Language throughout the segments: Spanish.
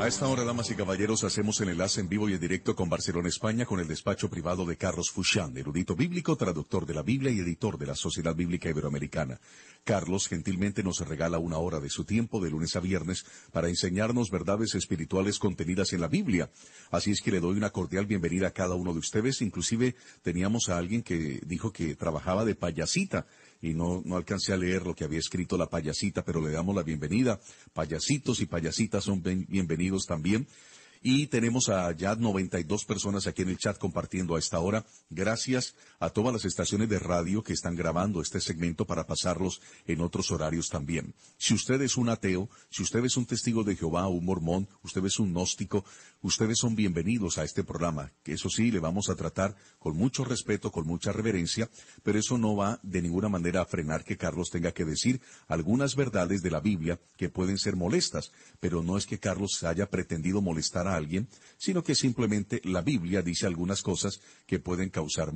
A esta hora, damas y caballeros, hacemos el enlace en vivo y en directo con Barcelona, España, con el despacho privado de Carlos Fouchán, erudito bíblico, traductor de la Biblia y editor de la Sociedad Bíblica Iberoamericana. Carlos gentilmente nos regala una hora de su tiempo de lunes a viernes para enseñarnos verdades espirituales contenidas en la Biblia. Así es que le doy una cordial bienvenida a cada uno de ustedes. Inclusive teníamos a alguien que dijo que trabajaba de payasita y no, no alcancé a leer lo que había escrito la payasita, pero le damos la bienvenida. Payasitos y payasitas son bienvenidos también. Y tenemos a ya 92 personas aquí en el chat compartiendo a esta hora. Gracias a todas las estaciones de radio que están grabando este segmento para pasarlos en otros horarios también. Si usted es un ateo, si usted es un testigo de Jehová un mormón, usted es un gnóstico, ustedes son bienvenidos a este programa, que eso sí, le vamos a tratar con mucho respeto, con mucha reverencia, pero eso no va de ninguna manera a frenar que Carlos tenga que decir algunas verdades de la Biblia que pueden ser molestas, pero no es que Carlos haya pretendido molestar a alguien, sino que simplemente la Biblia dice algunas cosas que pueden causar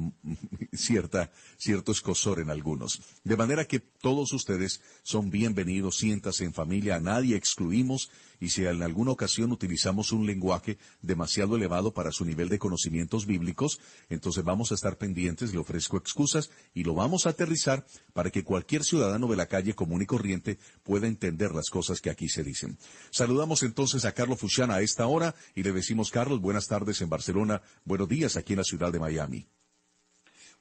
cierta, cierto escosor en algunos. De manera que todos ustedes son bienvenidos, siéntase en familia, a nadie excluimos, y si en alguna ocasión utilizamos un lenguaje demasiado elevado para su nivel de conocimientos bíblicos, entonces vamos a estar pendientes, le ofrezco excusas y lo vamos a aterrizar para que cualquier ciudadano de la calle común y corriente pueda entender las cosas que aquí se dicen. Saludamos entonces a Carlos Fuchana a esta hora y le decimos, Carlos, buenas tardes en Barcelona, buenos días aquí en la ciudad de Miami.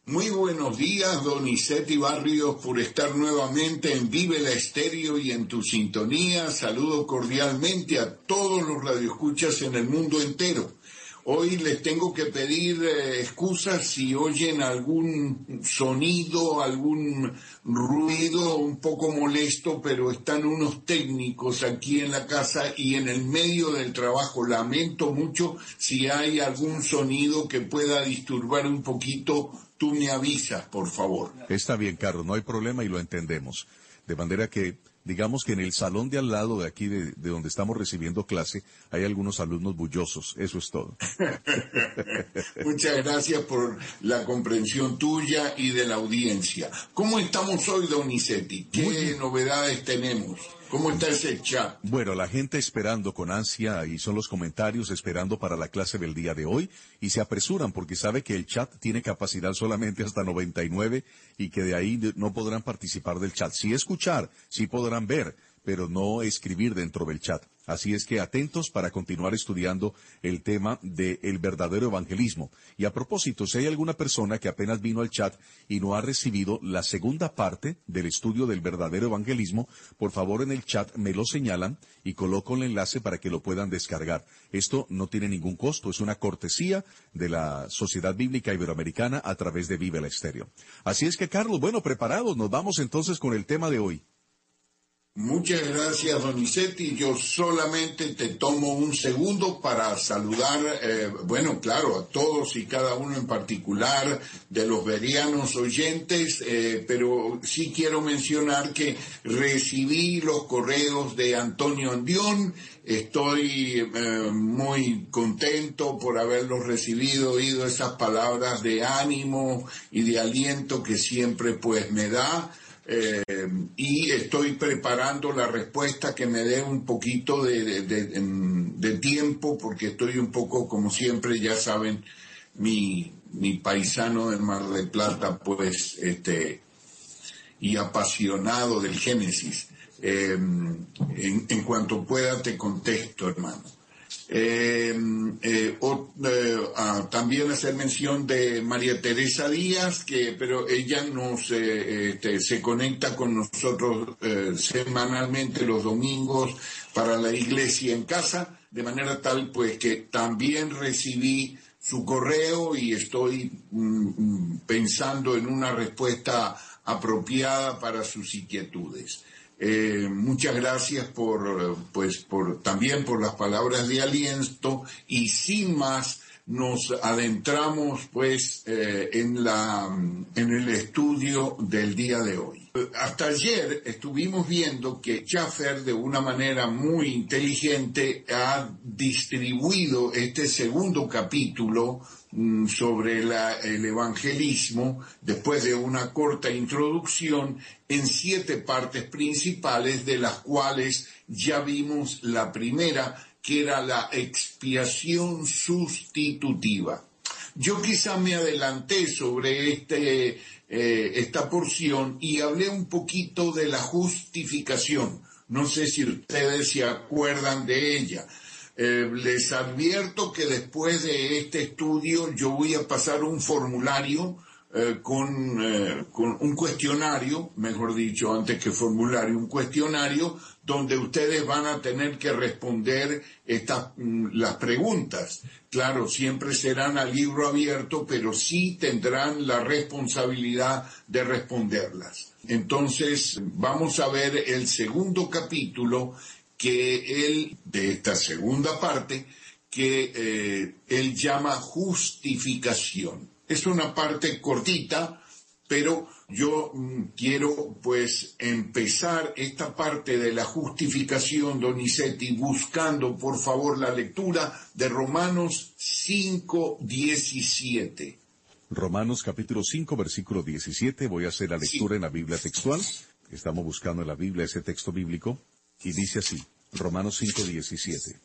Muy buenos días, Donizetti Barrios, por estar nuevamente en Vive la Estéreo y en tu sintonía. Saludo cordialmente a todos los radioescuchas en el mundo entero. Hoy les tengo que pedir eh, excusas si oyen algún sonido, algún ruido un poco molesto, pero están unos técnicos aquí en la casa y en el medio del trabajo. Lamento mucho si hay algún sonido que pueda disturbar un poquito tú me avisas, por favor. Está bien, Carlos, no hay problema y lo entendemos. De manera que, digamos que en el salón de al lado de aquí, de, donde estamos recibiendo clase, hay algunos alumnos bullosos. Eso es todo. Muchas gracias por la comprensión tuya y de la audiencia. ¿Cómo estamos hoy, Donizetti? ¿Qué novedades tenemos? Bueno, la gente esperando con ansia y son los comentarios esperando para la clase del día de hoy y se apresuran porque sabe que el chat tiene capacidad solamente hasta 99 y que de ahí no podrán participar del chat. Sí escuchar, sí podrán ver, pero no escribir dentro del chat. Así es que atentos para continuar estudiando el tema del verdadero evangelismo. Y a propósito, si hay alguna persona que apenas vino al chat y no ha recibido la segunda parte del estudio del verdadero evangelismo, por favor en el chat me lo señalan y coloco el enlace para que lo puedan descargar. Esto no tiene ningún costo, es una cortesía de la Sociedad Bíblica Iberoamericana a través de Vive la Estéreo. Así es que, Carlos, bueno, preparados, nos vamos entonces con el tema de hoy. Muchas gracias, Donizetti. Yo solamente te tomo un segundo para saludar, eh, bueno, claro, a todos y cada uno en particular de los verianos oyentes, eh, pero sí quiero mencionar que recibí los correos de Antonio Andión. Estoy eh, muy contento por haberlos recibido, oído esas palabras de ánimo y de aliento que siempre pues me da. Eh, y estoy preparando la respuesta que me dé un poquito de, tiempo porque estoy un poco, como siempre, ya saben, mi, mi paisano del Mar del Plata, pues, este, y apasionado del Génesis. Eh, en, en cuanto pueda te contesto, hermano. Eh, eh, eh ah, también hacer mención de María Teresa Díaz, que pero ella nos este, se conecta con nosotros semanalmente los domingos para la iglesia en casa, de manera tal pues que también recibí su correo y estoy mm, mm, pensando en una respuesta apropiada para sus inquietudes. Eh, muchas gracias por, pues, por, también por las palabras de aliento y sin más nos adentramos pues eh, en la en el estudio del día de hoy. Hasta ayer estuvimos viendo que Schaffer de una manera muy inteligente ha distribuido este segundo capítulo Mm, sobre el evangelismo, después de una corta introducción, en siete partes principales, de las cuales ya vimos la primera, que era la expiación sustitutiva. Yo quizá me adelanté sobre este, eh, esta porción y hablé un poquito de la justificación. No sé si ustedes se acuerdan de ella. Eh, les advierto que después de este estudio yo voy a pasar un formulario eh, con, eh, con, un cuestionario, mejor dicho, antes que formulario, un cuestionario donde ustedes van a tener que responder estas, mm, las preguntas. Claro, siempre serán a libro abierto, pero sí tendrán la responsabilidad de responderlas. Entonces, vamos a ver el segundo capítulo que él, de esta segunda parte, que eh, él llama justificación. Es una parte cortita, pero yo mm, quiero pues empezar esta parte de la justificación, Donizetti, buscando por favor la lectura de Romanos 5, 17. Romanos capítulo 5, versículo 17, voy a hacer la lectura en la Biblia textual. Estamos buscando en la Biblia ese texto bíblico y dice así, Romanos 5, 17.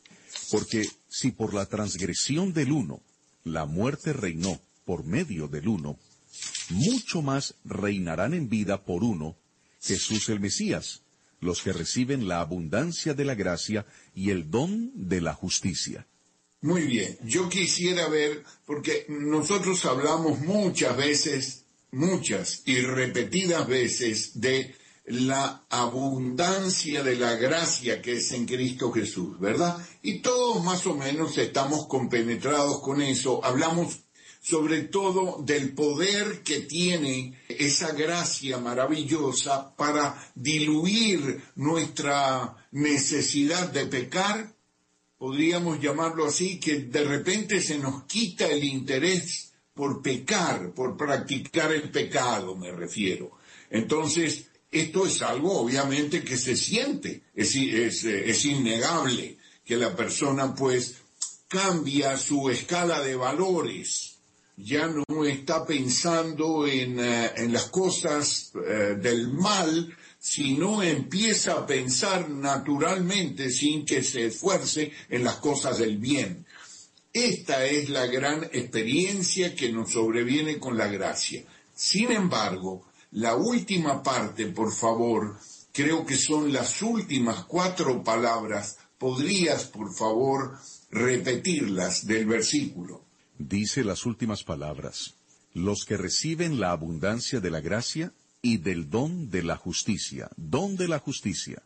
Porque si por la transgresión del uno la muerte reinó por medio del uno, mucho más reinarán en vida por uno, Jesús el Mesías, los que reciben la abundancia de la gracia y el don de la justicia. Muy bien, yo quisiera ver, porque nosotros hablamos muchas veces, muchas y repetidas veces de la abundancia de la gracia que es en Cristo Jesús, ¿verdad? Y todos más o menos estamos compenetrados con eso, hablamos sobre todo del poder que tiene esa gracia maravillosa para diluir nuestra necesidad de pecar, podríamos llamarlo así, que de repente se nos quita el interés por pecar, por practicar el pecado, me refiero. Entonces, esto es algo obviamente que se siente, es, es, es innegable que la persona pues cambia su escala de valores ya no está pensando en, eh, en las cosas eh, del mal, sino empieza a pensar naturalmente, sin que se esfuerce, en las cosas del bien. Esta es la gran experiencia que nos sobreviene con la gracia. Sin embargo, la última parte, por favor, creo que son las últimas cuatro palabras, podrías, por favor, repetirlas del versículo dice las últimas palabras, los que reciben la abundancia de la gracia y del don de la justicia. Don de la justicia.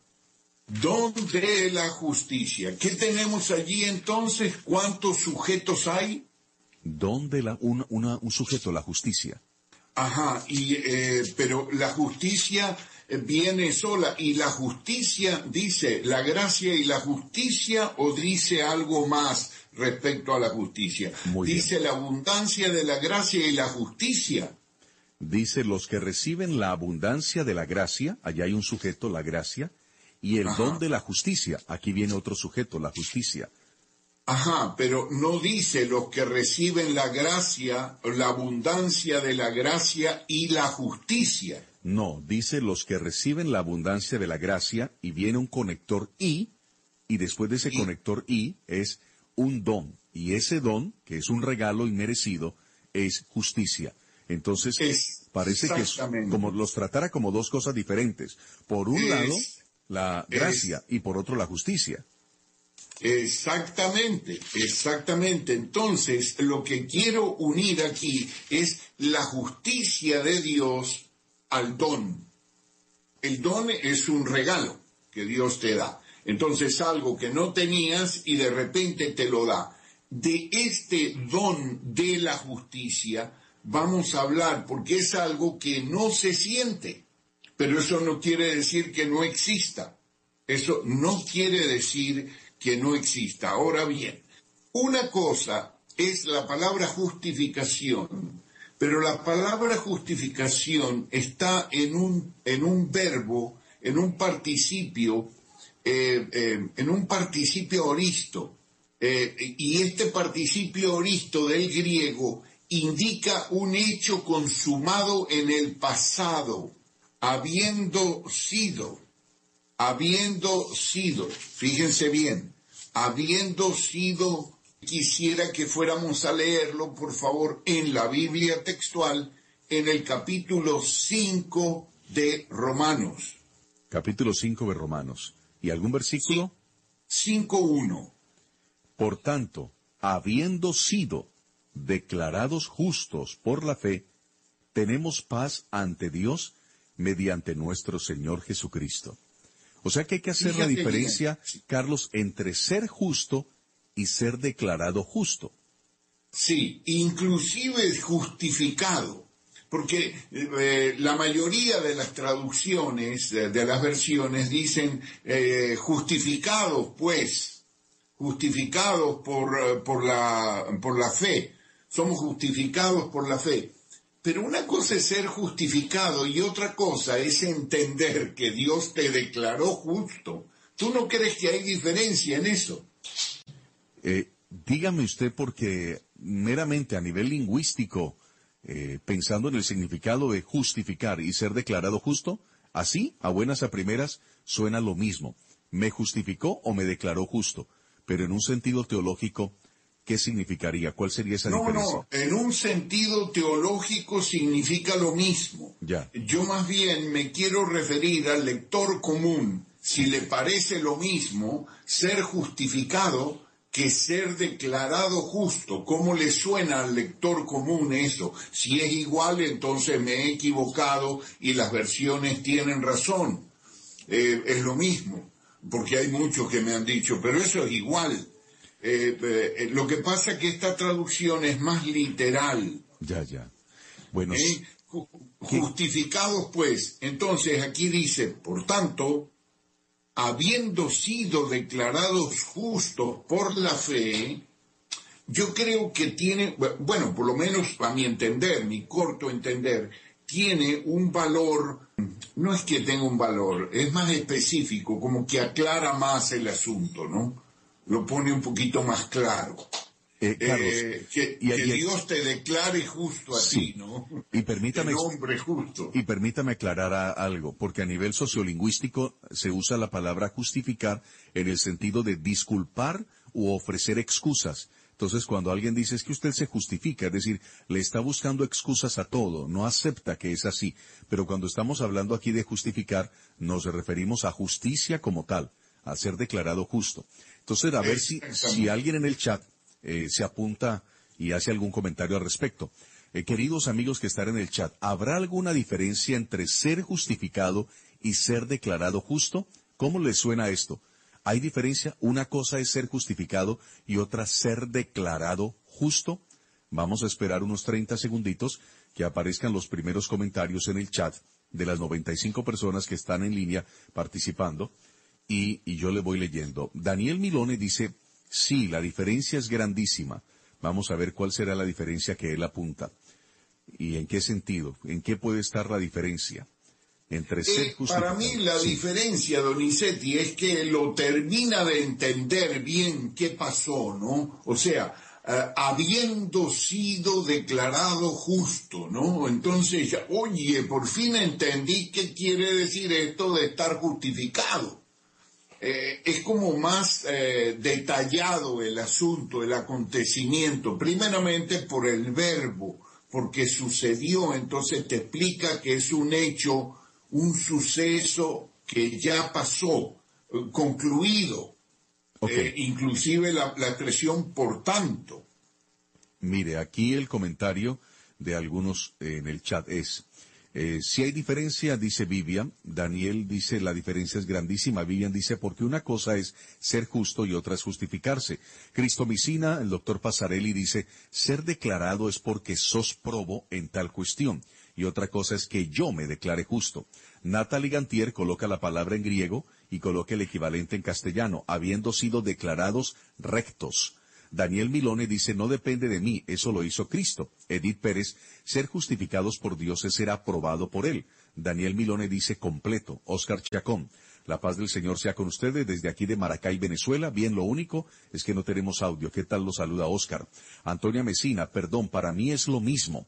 Don de la justicia. ¿Qué tenemos allí entonces? ¿Cuántos sujetos hay? Don de la, un, un sujeto, la justicia. Ajá, y, eh, pero la justicia viene sola y la justicia dice la gracia y la justicia o dice algo más respecto a la justicia. Dice la abundancia de la gracia y la justicia. Dice los que reciben la abundancia de la gracia, allá hay un sujeto, la gracia, y el don de la justicia, aquí viene otro sujeto, la justicia. Ajá, pero no dice los que reciben la gracia, la abundancia de la gracia y la justicia. No, dice los que reciben la abundancia de la gracia y viene un conector y, y después de ese conector y es un don, y ese don, que es un regalo inmerecido, es justicia. Entonces, parece que es como los tratara como dos cosas diferentes. Por un lado, la gracia y por otro la justicia. Exactamente, exactamente. Entonces, lo que quiero unir aquí es la justicia de Dios al don. El don es un regalo que Dios te da. Entonces algo que no tenías y de repente te lo da. De este don de la justicia vamos a hablar porque es algo que no se siente. Pero eso no quiere decir que no exista. Eso no quiere decir que no exista. Ahora bien, una cosa es la palabra justificación, pero la palabra justificación está en un, en un verbo, en un participio eh, eh, en un participio oristo. Eh, y este participio oristo del griego indica un hecho consumado en el pasado, habiendo sido, habiendo sido, fíjense bien, habiendo sido, quisiera que fuéramos a leerlo, por favor, en la Biblia textual, en el capítulo 5 de Romanos. Capítulo 5 de Romanos. ¿Y algún versículo? 5.1. Por tanto, habiendo sido declarados justos por la fe, tenemos paz ante Dios mediante nuestro Señor Jesucristo. O sea que hay que hacer la diferencia, Carlos, entre ser justo y ser declarado justo. Sí, inclusive justificado, porque eh, la mayoría de las traducciones, de, las versiones, dicen eh, justificados, pues, justificados por, eh, por, la, por la fe, somos justificados por la fe. Pero una cosa es ser justificado y otra cosa es entender que Dios te declaró justo. ¿Tú no crees que hay diferencia en eso? Eh, dígame usted porque meramente a nivel lingüístico, eh, pensando en el significado de justificar y ser declarado justo, así, a buenas a primeras, suena lo mismo. Me justificó o me declaró justo. Pero en un sentido teológico, ¿qué significaría? ¿Cuál sería esa diferencia? No, en un sentido teológico significa lo mismo. Ya. Yo más bien me quiero referir al lector común, si le parece lo mismo ser justificado que ser declarado justo. ¿Cómo le suena al lector común eso? Si es igual, entonces me he equivocado y las versiones tienen razón. Eh, es lo mismo, porque hay muchos que me han dicho, pero eso es igual. Eh, eh, lo que pasa es que esta traducción es más literal. Ya, ya. Bueno, ¿Eh? justificados pues. Entonces aquí dice, por tanto, habiendo sido declarados justos por la fe, yo creo que tiene, bueno, por lo menos a mi entender, mi corto entender, tiene un valor, no es que tenga un valor, es más específico, como que aclara más el asunto, ¿no? Lo pone un poquito más claro. Eh, eh, que, Dios te declare justo así, ¿no? Y permítame, hombre justo. Y permítame aclarar algo, porque a nivel sociolingüístico se usa la palabra justificar en el sentido de disculpar u ofrecer excusas. Entonces, cuando alguien dice es que usted se justifica, es decir, le está buscando excusas a todo, no acepta que es así. Pero cuando estamos hablando aquí de justificar, nos referimos a justicia como tal, a ser declarado justo. Entonces, a ver si, si alguien en el chat eh, se apunta y hace algún comentario al respecto. Eh, queridos amigos que están en el chat, ¿habrá alguna diferencia entre ser justificado y ser declarado justo? ¿Cómo les suena esto? ¿Hay diferencia? Una cosa es ser justificado y otra ser declarado justo. Vamos a esperar unos 30 segunditos que aparezcan los primeros comentarios en el chat de las 95 personas que están en línea participando y, yo le voy leyendo. Daniel Milone dice, sí, la diferencia es grandísima. Vamos a ver cuál será la diferencia que él apunta. ¿Y en qué sentido? ¿En qué puede estar la diferencia? Entre ser eh, Para mí la diferencia, Donizetti, es que lo termina de entender bien qué pasó, ¿no? O sea, eh, habiendo sido declarado justo, ¿no? Entonces, oye, por fin entendí qué quiere decir esto de estar justificado. Eh, es como más eh, detallado el asunto, el acontecimiento, primeramente por el verbo, porque sucedió, entonces te explica que es un hecho, un suceso que ya pasó, eh, concluido, inclusive la, la expresión por tanto. Mire, aquí el comentario de algunos en el chat es, eh, si hay diferencia, dice Vivian, Daniel dice la diferencia es grandísima, Vivian dice porque una cosa es ser justo y otra es justificarse. Cristomicina, el doctor Pasarelli dice ser declarado es porque sos probo en tal cuestión y otra cosa es que yo me declare justo. Natalie Gantier coloca la palabra en griego y coloca el equivalente en castellano, habiendo sido declarados rectos. Daniel Milone dice, no depende de mí, eso lo hizo Cristo. Edith Pérez, ser justificados por Dios es ser aprobado por Él. Daniel Milone dice, completo. Oscar Chacón, la paz del Señor sea con ustedes desde aquí de Maracay, Venezuela. Bien, lo único es que no tenemos audio. ¿Qué tal lo saluda Oscar? Antonia Mesina, perdón, para mí es lo mismo.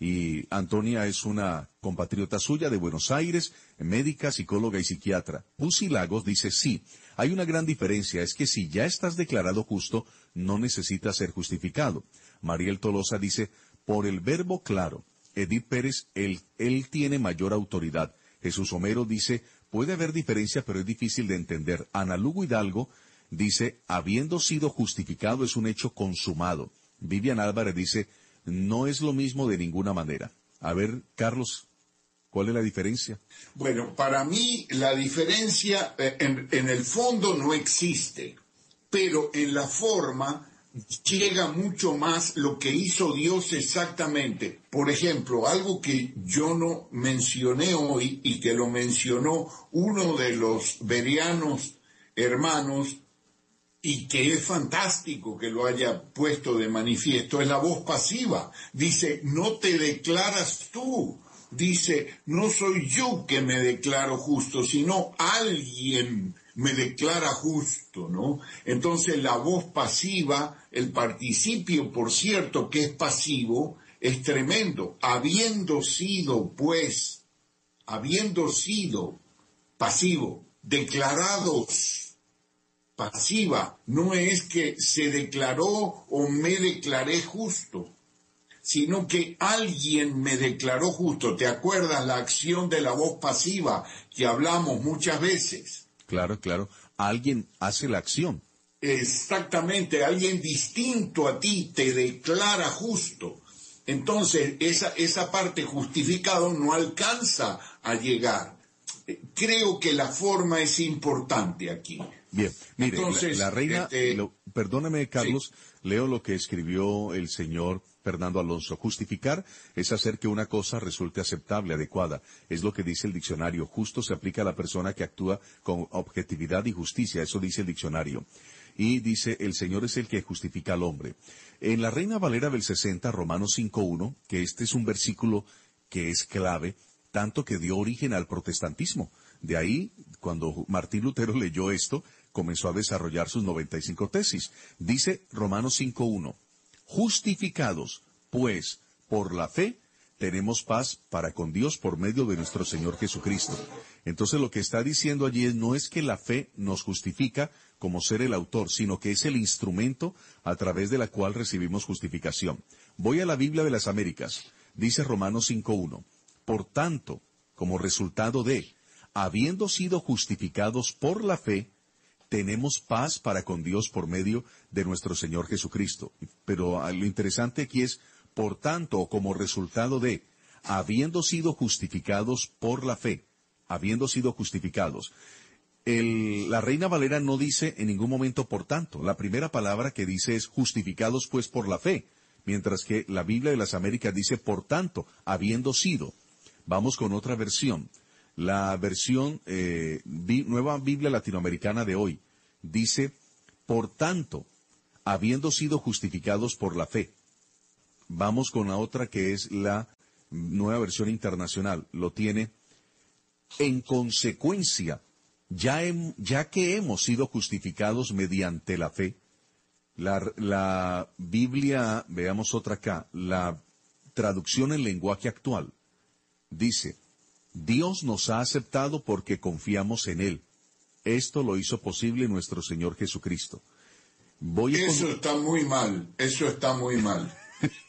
Y Antonia es una compatriota suya de Buenos Aires, médica, psicóloga y psiquiatra. Pussy Lagos dice sí, Hay una gran diferencia, es que si ya estás declarado justo, no necesitas ser justificado. Mariel Tolosa dice, por el verbo claro. Edith Pérez, él, tiene mayor autoridad. Jesús Homero dice, puede haber diferencia, pero es difícil de entender. Ana Lugo Hidalgo dice, habiendo sido justificado es un hecho consumado. Vivian Álvarez dice, no es lo mismo de ninguna manera. A ver, Carlos, ¿cuál es la diferencia? Bueno, para mí la diferencia eh, en el fondo no existe, pero en la forma llega mucho más lo que hizo Dios exactamente. Por ejemplo, algo que yo no mencioné hoy y que lo mencionó uno de los verianos hermanos y que es fantástico que lo haya puesto de manifiesto, es la voz pasiva. Dice, no te declaras tú. Dice, no soy yo que me declaro justo, sino alguien me declara justo, ¿no? Entonces la voz pasiva, el participio, por cierto, que es pasivo, es tremendo. Habiendo sido, pues, habiendo sido pasivo, declarados pasiva, no es que se declaró o me declaré justo, sino que alguien me declaró justo. ¿Te acuerdas la acción de la voz pasiva que hablamos muchas veces? Claro, claro. Alguien hace la acción. Exactamente, alguien distinto a ti te declara justo. Entonces, esa, esa parte justificado no alcanza a llegar. Creo que la forma es importante aquí. Bien, mire, la, reina, este, perdóneme Carlos, leo lo que escribió el señor Fernando Alonso. Justificar es hacer que una cosa resulte aceptable, adecuada. Es lo que dice el diccionario. Justo se aplica a la persona que actúa con objetividad y justicia. Eso dice el diccionario. Y dice, el Señor es el que justifica al hombre. En la Reina Valera del 60, Romanos 5.1, que este es un versículo que es clave, tanto que dio origen al protestantismo. De ahí, cuando Martín Lutero leyó esto, comenzó a desarrollar sus 95 tesis. Dice Romanos 5.1, justificados, pues, por la fe, tenemos paz para con Dios por medio de nuestro Señor Jesucristo. Entonces lo que está diciendo allí no es que la fe nos justifica como ser el autor, sino que es el instrumento a través de la cual recibimos justificación. Voy a la Biblia de las Américas. Dice Romanos 5.1. Por tanto, como resultado de, habiendo sido justificados por la fe, tenemos paz para con Dios por medio de nuestro Señor Jesucristo. Pero ah, lo interesante aquí es, por tanto, como resultado de, habiendo sido justificados por la fe, habiendo sido justificados. la Reina Valera no dice en ningún momento por tanto. La primera palabra que dice es justificados pues por la fe, mientras que la Biblia de las Américas dice por tanto, habiendo sido. Vamos con otra versión la versión eh, Nueva Biblia Latinoamericana de hoy. Dice, por tanto, habiendo sido justificados por la fe. Vamos con la otra que es la nueva versión internacional. Lo tiene. En consecuencia, ya, ya que hemos sido justificados mediante la fe, la, la Biblia, veamos otra acá, la traducción en lenguaje actual, dice, Dios nos ha aceptado porque confiamos en Él. Esto lo hizo posible nuestro Señor Jesucristo. eso está muy mal, eso está muy mal,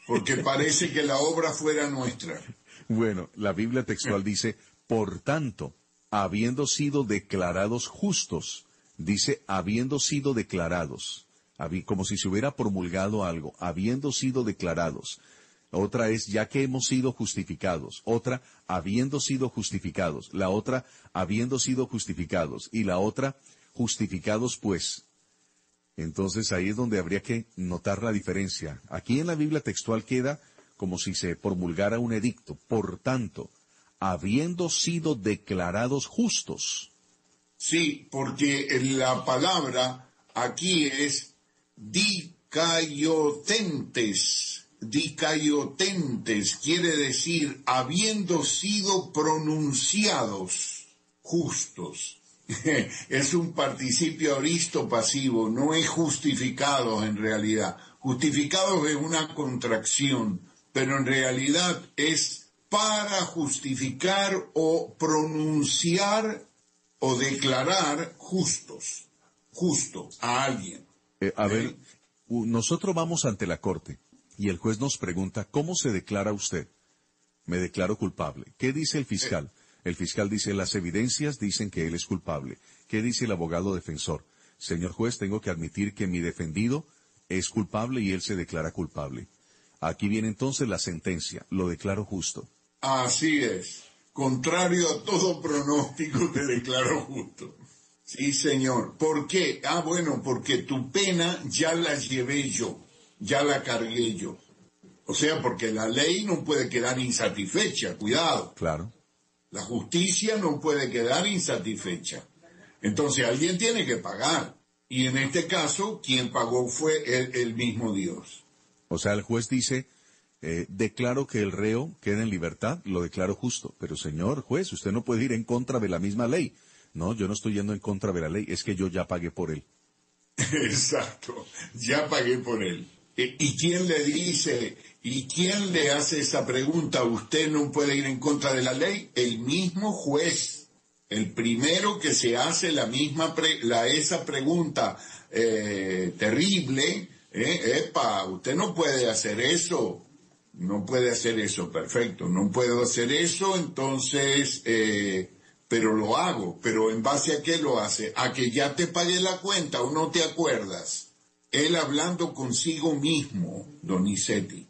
porque parece que la obra fuera nuestra. Bueno, la Biblia textual dice, por tanto, habiendo sido declarados justos, dice, habiendo sido declarados, como si se hubiera promulgado algo, habiendo sido declarados. Otra es ya que hemos sido justificados. Otra, habiendo sido justificados. La otra, habiendo sido justificados. Y la otra, justificados pues. Entonces ahí es donde habría que notar la diferencia. Aquí en la Biblia textual queda como si se promulgara un edicto. Por tanto, habiendo sido declarados justos. Sí, porque la palabra aquí es dicayotentes dicayotentes quiere decir habiendo sido pronunciados justos. es un participio aristo pasivo, no es justificados en realidad. Justificados es una contracción, pero en realidad es para justificar o pronunciar o declarar justos. justo a alguien. Eh, a ver, nosotros vamos ante la corte y el juez nos pregunta, ¿cómo se declara usted? Me declaro culpable. ¿Qué dice el fiscal? El fiscal dice, las evidencias dicen que él es culpable. ¿Qué dice el abogado defensor? Señor juez, tengo que admitir que mi defendido es culpable y él se declara culpable. Aquí viene entonces la sentencia. Lo declaro justo. Así es. Contrario a todo pronóstico, te declaro justo. Sí, señor. ¿Por qué? Ah, bueno, porque tu pena ya la llevé yo, ya la cargué yo. O sea, porque la ley no puede quedar insatisfecha, cuidado. Claro. La justicia no puede quedar insatisfecha. Entonces alguien tiene que pagar. Y en este caso, quien pagó fue el, mismo Dios. O sea, el juez dice, eh, declaro que el reo queda en libertad, lo declaro justo. Pero señor juez, usted no puede ir en contra de la misma ley. No, yo no estoy yendo en contra de la ley, es que yo ya pagué por él. Exacto, ya pagué por él. ¿Y quién le dice, y quién le hace esa pregunta? ¿Usted no puede ir en contra de la ley? El mismo juez, el primero que se hace la misma, la, esa pregunta eh, terrible, eh, epa, usted no puede hacer eso, no puede hacer eso, perfecto, no puedo hacer eso, entonces, eh, pero lo hago, pero en base a qué lo hace, a que ya te pagué la cuenta o no te acuerdas él hablando consigo mismo, Donizetti.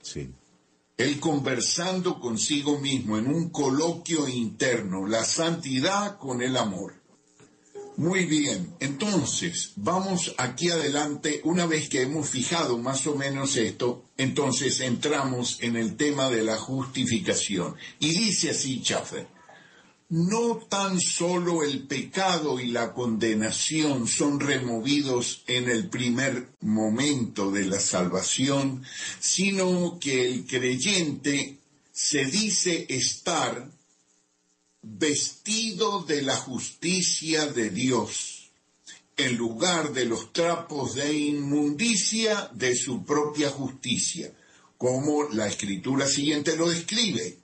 Sí. Él conversando consigo mismo en un coloquio interno, la santidad con el amor. Muy bien, entonces vamos aquí adelante, una vez que hemos fijado más o menos esto, entonces entramos en el tema de la justificación. Y dice así Chaffer, no tan solo el pecado y la condenación son removidos en el primer momento de la salvación, sino que el creyente se dice estar vestido de la justicia de Dios, en lugar de los trapos de inmundicia de su propia justicia, como la escritura siguiente lo describe.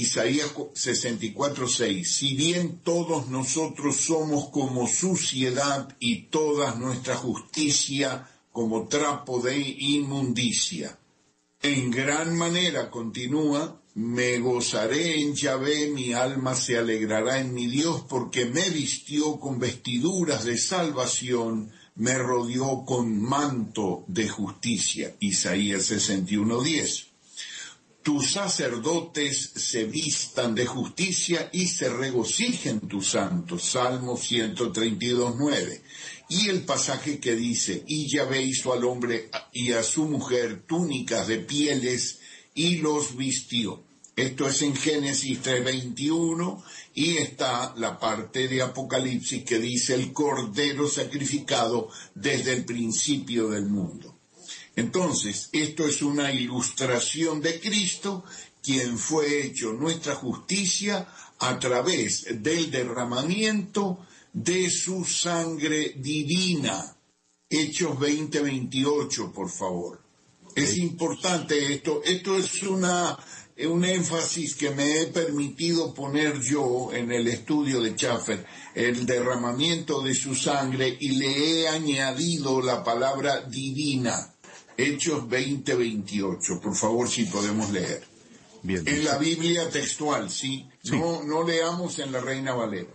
Isaías 64:6, si bien todos nosotros somos como suciedad y toda nuestra justicia como trapo de inmundicia. En gran manera continúa, me gozaré en Yahvé, mi alma se alegrará en mi Dios, porque me vistió con vestiduras de salvación, me rodeó con manto de justicia. Isaías 61:10 tus sacerdotes se vistan de justicia y se regocijen tus santos. Salmo 132, 9. Y el pasaje que dice, y ya hizo al hombre y a su mujer túnicas de pieles y los vistió. Esto es en Génesis 3:21 y está la parte de Apocalipsis que dice el cordero sacrificado desde el principio del mundo. Entonces, esto es una ilustración de Cristo, quien fue hecho nuestra justicia a través del derramamiento de su sangre divina. Hechos 20-28, por favor. Es importante esto. Esto es una, un énfasis que me he permitido poner yo en el estudio de Schaffer, el derramamiento de su sangre, y le he añadido la palabra divina. Hechos 20-28, por favor, si podemos leer. Bien, en la Biblia textual, ¿sí? No, no leamos en la Reina Valera.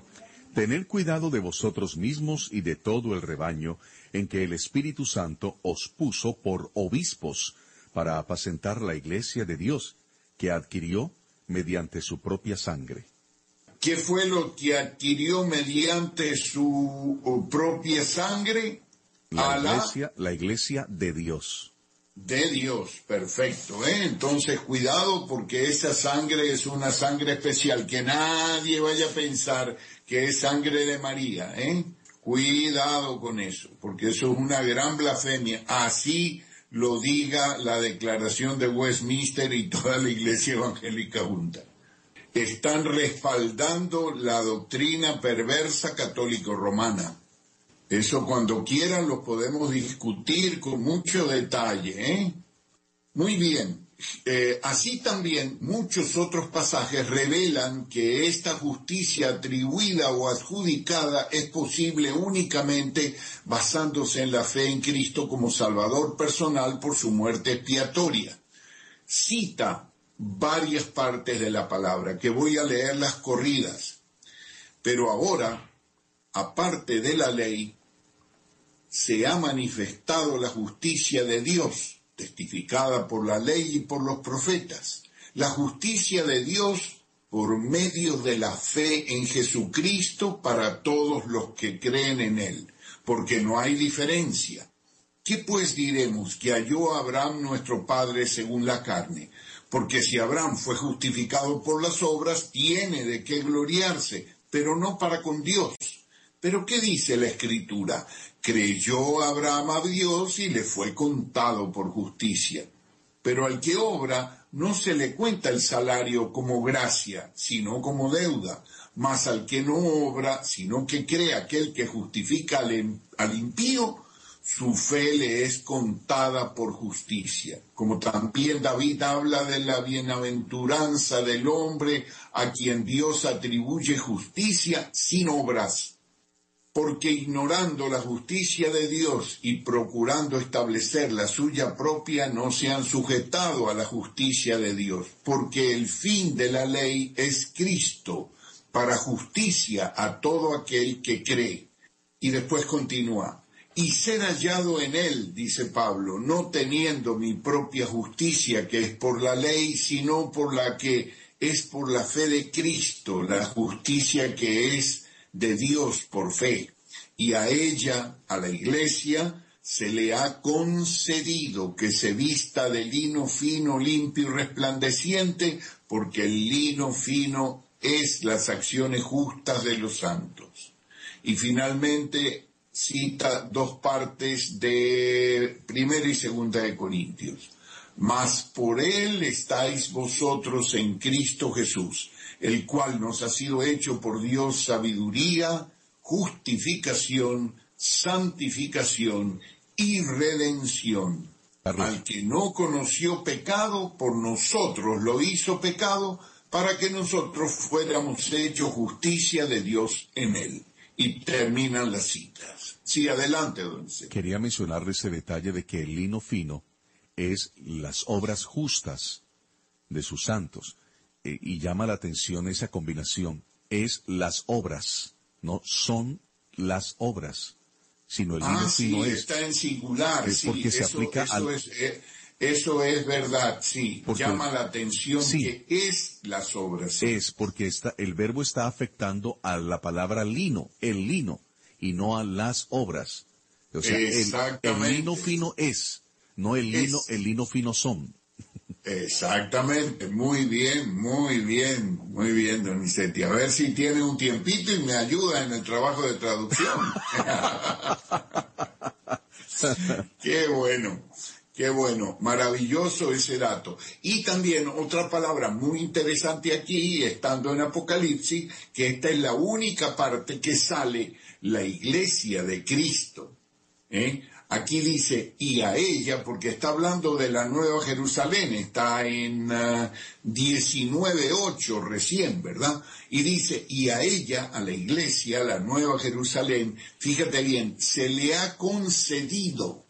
Tened cuidado de vosotros mismos y de todo el rebaño, en que el Espíritu Santo os puso por obispos para apacentar la iglesia de Dios, que adquirió mediante su propia sangre. ¿Qué fue lo que adquirió mediante su propia sangre? La iglesia, la iglesia de Dios de Dios, perfecto. ¿eh? Entonces, cuidado porque esa sangre es una sangre especial, que nadie vaya a pensar que es sangre de María. ¿eh? Cuidado con eso, porque eso es una gran blasfemia. Así lo diga la declaración de Westminster y toda la iglesia evangélica junta. Están respaldando la doctrina perversa católico-romana eso cuando quieran lo podemos discutir con mucho detalle. ¿eh? Muy bien. eh, así también muchos otros pasajes revelan que esta justicia atribuida o adjudicada es posible únicamente basándose en la fe en Cristo como Salvador personal por su muerte expiatoria. Cita varias partes de la palabra, que voy a leer las corridas. Pero ahora, aparte de la ley, se ha manifestado la justicia de Dios, testificada por la ley y por los profetas. La justicia de Dios por medio de la fe en Jesucristo para todos los que creen en Él, porque no hay diferencia. ¿Qué pues diremos que halló Abraham nuestro Padre según la carne? Porque si Abraham fue justificado por las obras, tiene de qué gloriarse, pero no para con Dios. Pero ¿qué dice la Escritura? Creyó Abraham a Dios y le fue contado por justicia. Pero al que obra no se le cuenta el salario como gracia, sino como deuda. Mas al que no obra, sino que cree aquel que justifica al, al impío, su fe le es contada por justicia. Como también David habla de la bienaventuranza del hombre a quien Dios atribuye justicia sin obras. Porque ignorando la justicia de Dios y procurando establecer la suya propia, no se han sujetado a la justicia de Dios. Porque el fin de la ley es Cristo, para justicia a todo aquel que cree. Y después continúa y ser hallado en él, dice Pablo, no teniendo mi propia justicia que es por la ley, sino por la que es por la fe de Cristo, la justicia que es de Dios por fe. Y a ella, a la iglesia, se le ha concedido que se vista de lino fino, limpio y resplandeciente, porque el lino fino es las acciones justas de los santos. Y finalmente cita dos partes de primera y segunda de Corintios. Mas por él estáis vosotros en Cristo Jesús, el cual nos ha sido hecho por Dios sabiduría, justificación, santificación y redención. Al que no conoció pecado, por nosotros lo hizo pecado, para que nosotros fuéramos hechos justicia de Dios en él. Y terminan las citas. Sí, adelante, don Quería mencionarle ese detalle de que el lino fino es las obras justas de sus santos. E, y llama la atención esa combinación. Es las obras, no son las obras, sino el lino ah, fino sí, es. está en singular. Es porque se aplica eso Es, eh, eso es verdad, sí. Llama la atención que es las obras. Es porque está, el verbo está afectando a la palabra lino, el lino y no a las obras. O sea, el, lino fino es, no el lino, el lino fino son. Exactamente, muy bien, muy bien, muy bien, Donizetti. A ver si tiene un tiempito y me ayuda en el trabajo de traducción. Qué bueno, qué bueno, maravilloso ese dato. Y también otra palabra muy interesante aquí, estando en Apocalipsis, que esta es la única parte que sale la iglesia de Cristo. ¿eh? Aquí dice, y a ella, porque está hablando de la Nueva Jerusalén, está en 19.8 ah, recién, ¿verdad? Y dice, y a ella, a la iglesia, la Nueva Jerusalén, fíjate bien, se le ha concedido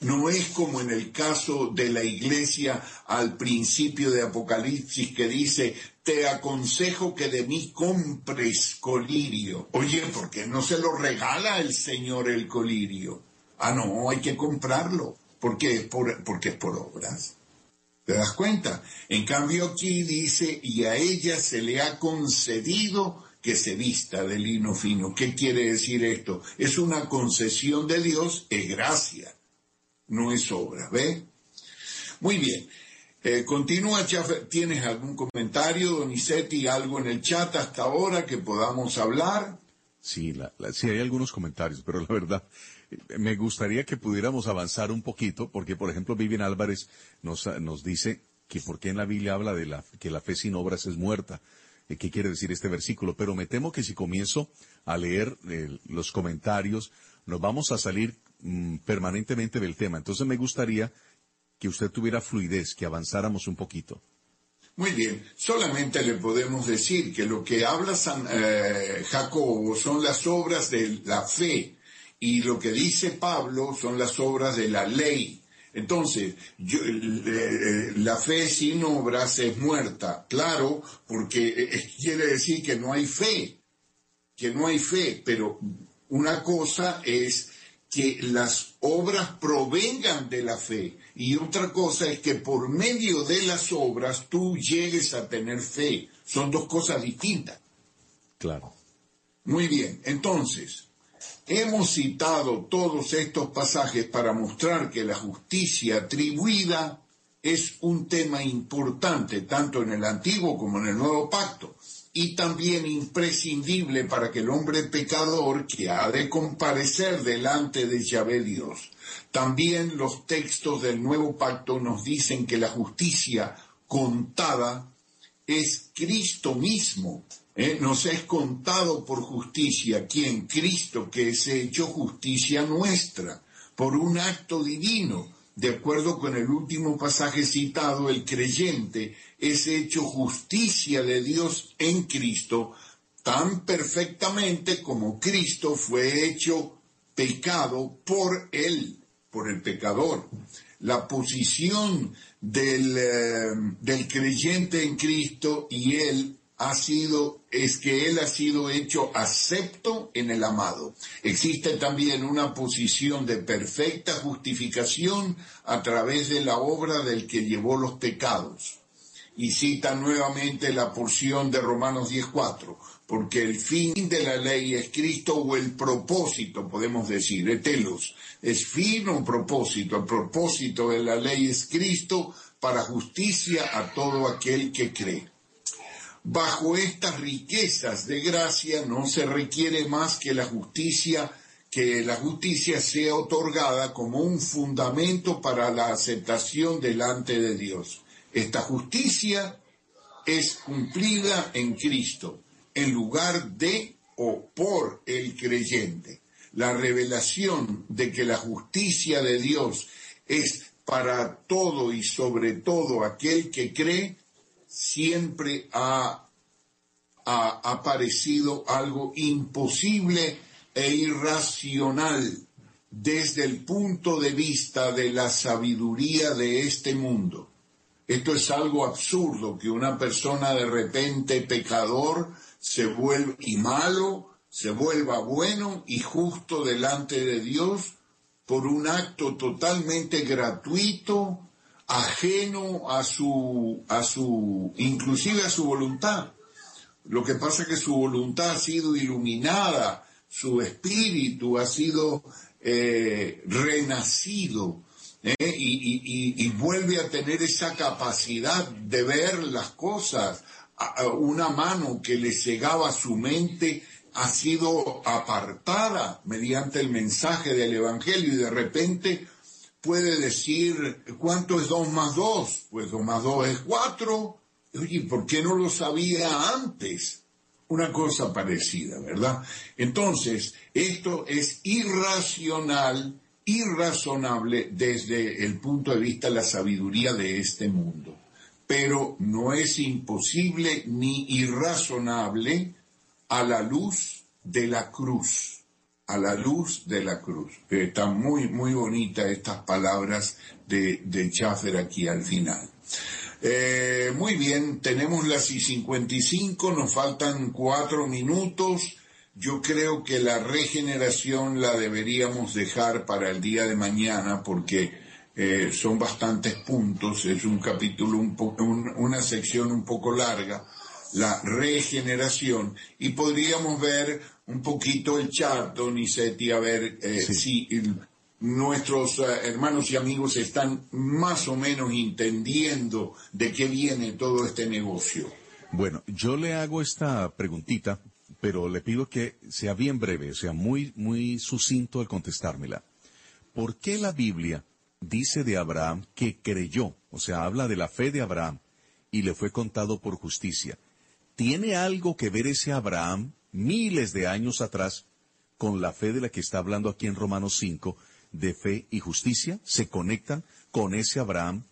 no es como en el caso de la iglesia al principio de Apocalipsis que dice, te aconsejo que de mí compres colirio. Oye, ¿por qué no se lo regala el Señor el colirio? Ah, no, hay que comprarlo, porque es por, porque es por obras. ¿Te das cuenta? En cambio aquí dice, y a ella se le ha concedido que se vista de lino fino. ¿Qué quiere decir esto? Es una concesión de Dios, es gracia no es obra, ¿ve? Muy bien. Eh, continúa, ¿Tienes algún comentario, Donizetti, algo en el chat hasta ahora que podamos hablar? Sí, sí, hay algunos comentarios, pero la verdad, me gustaría que pudiéramos avanzar un poquito, porque, por ejemplo, Vivian Álvarez nos, nos dice que por qué en la Biblia habla de la, que la fe sin obras es muerta. Eh, ¿Qué quiere decir este versículo? Pero me temo que si comienzo a leer los comentarios, nos vamos a salir Mm, permanentemente del tema. Entonces me gustaría que usted tuviera fluidez, que avanzáramos un poquito. Muy bien, solamente le podemos decir que lo que habla San eh, Jacobo son las obras de la fe y lo que dice Pablo son las obras de la ley. Entonces, eh, la fe sin obras es muerta, claro, porque eh, quiere decir que no hay fe, que no hay fe, pero una cosa es que las obras provengan de la fe y otra cosa es que por medio de las obras tú llegues a tener fe. Son dos cosas distintas. Claro. Muy bien, entonces, hemos citado todos estos pasajes para mostrar que la justicia atribuida es un tema importante tanto en el antiguo como en el nuevo pacto y también imprescindible para que el hombre pecador que ha de comparecer delante de Yahvé Dios. También los textos del nuevo pacto nos dicen que la justicia contada es Cristo mismo. ¿Eh? Nos es contado por justicia, quien Cristo que es hecho justicia nuestra, por un acto divino. De acuerdo con el último pasaje citado, el creyente es hecho justicia de Dios en Cristo tan perfectamente como Cristo fue hecho pecado por él, por el pecador. La posición del, eh, del creyente en Cristo y él ha sido, es que Él ha sido hecho acepto en el amado. Existe también una posición de perfecta justificación a través de la obra del que llevó los pecados y cita nuevamente la porción de Romanos 10.4, porque el fin de la ley es Cristo o el propósito, podemos decir, etelos, es fin o propósito, el propósito de la ley es Cristo para justicia a todo aquel que cree. Bajo estas riquezas de gracia no se requiere más que la justicia que la justicia sea otorgada como un fundamento para la aceptación delante de Dios. Esta justicia es cumplida en Cristo, en lugar de o por el creyente. La revelación de que la justicia de Dios es para todo y sobre todo aquel que cree, siempre ha, ha aparecido algo imposible e irracional desde el punto de vista de la sabiduría de este mundo. Esto es algo absurdo, que una persona de repente pecador se vuelva y malo, se vuelva bueno y justo delante de Dios por un acto totalmente gratuito, ajeno a su, a su, inclusive a su voluntad. Lo que pasa es que su voluntad ha sido iluminada, su espíritu ha sido eh, renacido ¿eh? y, vuelve a tener esa capacidad de ver las cosas. Una mano que le cegaba su mente ha sido apartada mediante el mensaje del Evangelio y de repente puede decir, ¿cuánto es dos más dos? Pues dos más dos es cuatro. Oye, ¿por qué no lo sabía antes? Una cosa parecida, ¿verdad? Entonces, esto es irracional irrazonable desde el punto de vista de la sabiduría de este mundo, pero no es imposible ni irrazonable a la luz de la cruz, a la luz de la cruz. Están muy, muy bonitas estas palabras de, de Schaffer aquí al final. Eh, muy bien, tenemos las y 55, nos faltan cuatro minutos. Yo creo que la regeneración la deberíamos dejar para el día de mañana porque eh, son bastantes puntos, es un capítulo, un una sección un poco larga, la regeneración, y podríamos ver un poquito el chat, Donizetti, a ver eh, si nuestros eh, hermanos y amigos están más o menos entendiendo de qué viene todo este negocio. Bueno, yo le hago esta preguntita pero le pido que sea bien breve, sea muy, muy sucinto al contestármela. ¿Por qué la Biblia dice de Abraham que creyó? O sea, habla de la fe de Abraham y le fue contado por justicia. ¿Tiene algo que ver ese Abraham miles de años atrás con la fe de la que está hablando aquí en Romanos 5, de fe y justicia se conectan con ese Abraham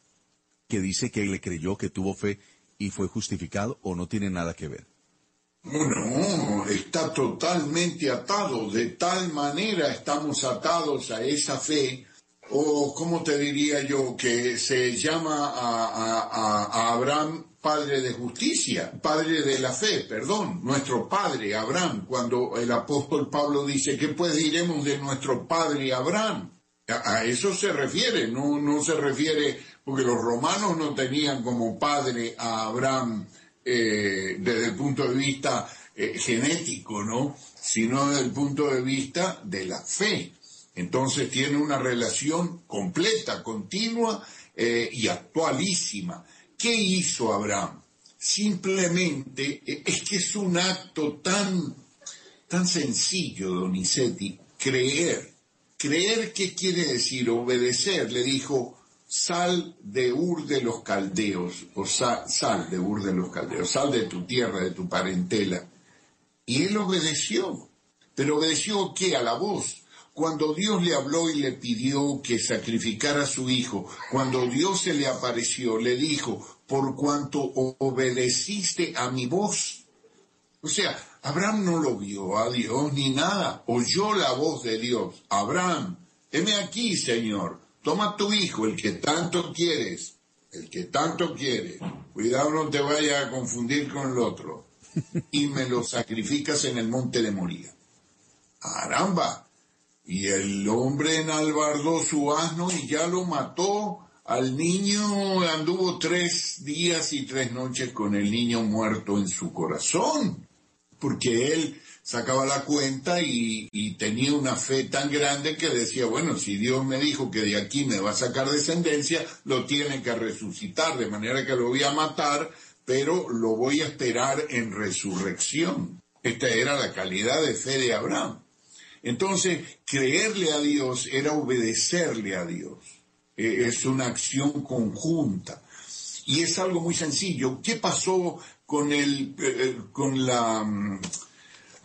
que dice que le creyó, que tuvo fe y fue justificado o no tiene nada que ver? No, está totalmente atado. De tal manera estamos atados a esa fe, o como te diría yo, que se llama a, Abraham padre de justicia, padre de la fe, perdón, nuestro padre Abraham, cuando el apóstol Pablo dice, ¿qué pues diremos de nuestro padre Abraham? A, eso se refiere, no, no se refiere, porque los romanos no tenían como padre a Abraham eh, desde el punto de vista eh, genético, ¿no? Sino desde el punto de vista de la fe. Entonces tiene una relación completa, continua eh, y actualísima. ¿Qué hizo Abraham? Simplemente es que es un acto tan, tan sencillo, Donizetti, creer. Creer, ¿qué quiere decir? Obedecer. Le dijo, sal de Ur de los Caldeos, o sal, de Ur de los Caldeos, sal de tu tierra, de tu parentela. Y él obedeció. Pero obedeció qué? A la voz. Cuando Dios le habló y le pidió que sacrificara a su hijo, cuando Dios se le apareció, le dijo, por cuanto obedeciste a mi voz. O sea, Abraham no lo vio a Dios ni nada, oyó la voz de Dios. Abraham, heme aquí, Señor, Toma tu hijo, el que tanto quieres, el que tanto quieres, cuidado no te vaya a confundir con el otro, y me lo sacrificas en el monte de Moría. ¡Caramba! Y el hombre enalbardó su asno y ya lo mató. Al niño anduvo tres días y tres noches con el niño muerto en su corazón, porque él sacaba la cuenta y, tenía una fe tan grande que decía, bueno, si Dios me dijo que de aquí me va a sacar descendencia, lo tiene que resucitar, de manera que lo voy a matar, pero lo voy a esperar en resurrección. Esta era la calidad de fe de Abraham. Entonces, creerle a Dios era obedecerle a Dios. E, es una acción conjunta. Y es algo muy sencillo. ¿Qué pasó con el, eh, eh, con la, mm,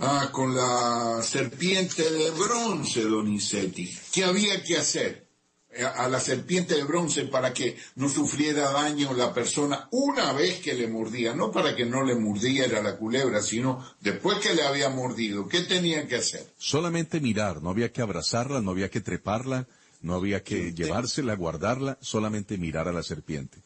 Ah, con la serpiente de bronce, Donizetti. ¿Qué había que hacer? Eh, a la serpiente de bronce para que no sufriera daño la persona una vez que le mordía, no para que no le mordiera la culebra, sino después que le había mordido. ¿Qué tenía que hacer? Solamente mirar, no había que abrazarla, no había que treparla, no había que llevársela, guardarla, solamente mirar a la serpiente.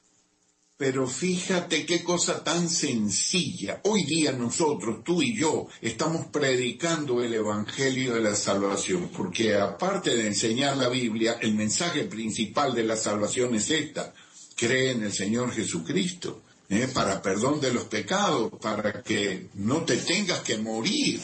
Pero fíjate qué cosa tan sencilla. Hoy día nosotros, tú y yo, estamos predicando el Evangelio de la Salvación, porque aparte de enseñar la Biblia, el mensaje principal de la salvación es esta. Cree en el Señor Jesucristo, ¿eh? para perdón de los pecados, para que no te tengas que morir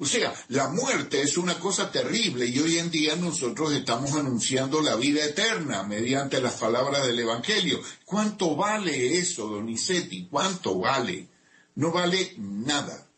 o sea, la muerte es una cosa terrible y hoy en día nosotros estamos anunciando la vida eterna mediante las palabras del Evangelio. ¿Cuánto vale eso, Donizetti? ¿Cuánto vale? No vale nada.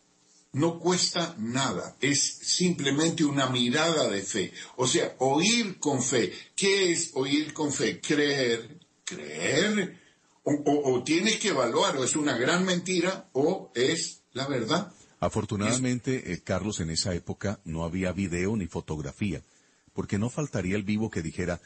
No cuesta nada. Es simplemente una mirada de fe. O sea, oír con fe. ¿Qué es oír con fe? Creer. Creer. O, o tienes que evaluar, o es una gran mentira o es la verdad. Afortunadamente, eh, Carlos, en esa época no había video ni fotografía, porque no faltaría el vivo que dijera,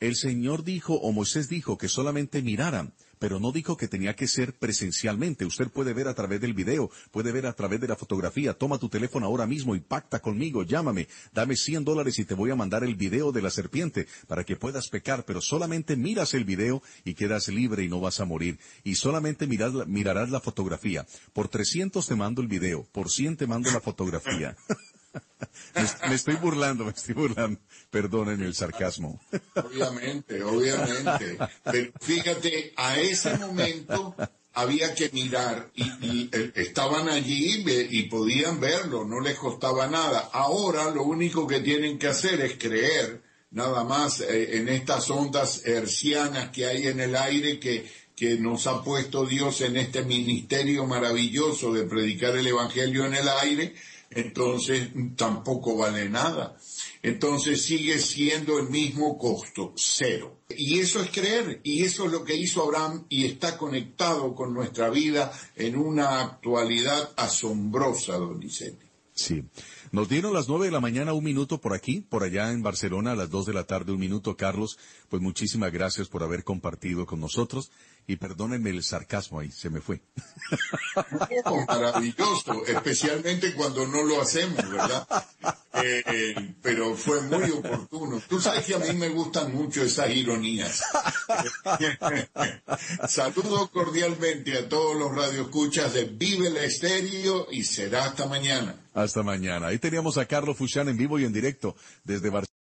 el Señor dijo o Moisés dijo que solamente miraran, pero no dijo que tenía que ser presencialmente. Usted puede ver a través del video, puede ver a través de la fotografía. Toma tu teléfono ahora mismo y pacta conmigo, llámame, dame 100 dólares y te voy a mandar el video de la serpiente para que puedas pecar, pero solamente miras el video y quedas libre y no vas a morir. Y solamente mirarás la fotografía. Por 300 te mando el video, por 100 te mando la fotografía. me, estoy burlando, me estoy burlando. Perdonen el sarcasmo. Obviamente, obviamente. Pero fíjate, a ese momento había que mirar y, eh, estaban allí y podían verlo, no les costaba nada. Ahora lo único que tienen que hacer es creer nada más eh, en estas ondas hercianas que hay en el aire que, que nos ha puesto Dios en este ministerio maravilloso de predicar el Evangelio en el aire entonces tampoco vale nada. Entonces sigue siendo el mismo costo, cero. Y eso es creer, y eso es lo que hizo Abraham y está conectado con nuestra vida en una actualidad asombrosa, don Vicente. Sí. Nos dieron las nueve de la mañana un minuto por aquí, por allá en Barcelona a las dos de la tarde un minuto, Carlos. Pues muchísimas gracias por haber compartido con nosotros y perdónenme el sarcasmo ahí, se me fue. maravilloso, especialmente cuando no lo hacemos, ¿verdad? Eh, pero fue muy oportuno. Tú sabes que a mí me gustan mucho esas ironías. Saludo cordialmente a todos los radioescuchas de Vive el Estéreo y será hasta mañana. Hasta mañana. Ahí teníamos a Carlos Fuchán en vivo y en directo desde Barcelona.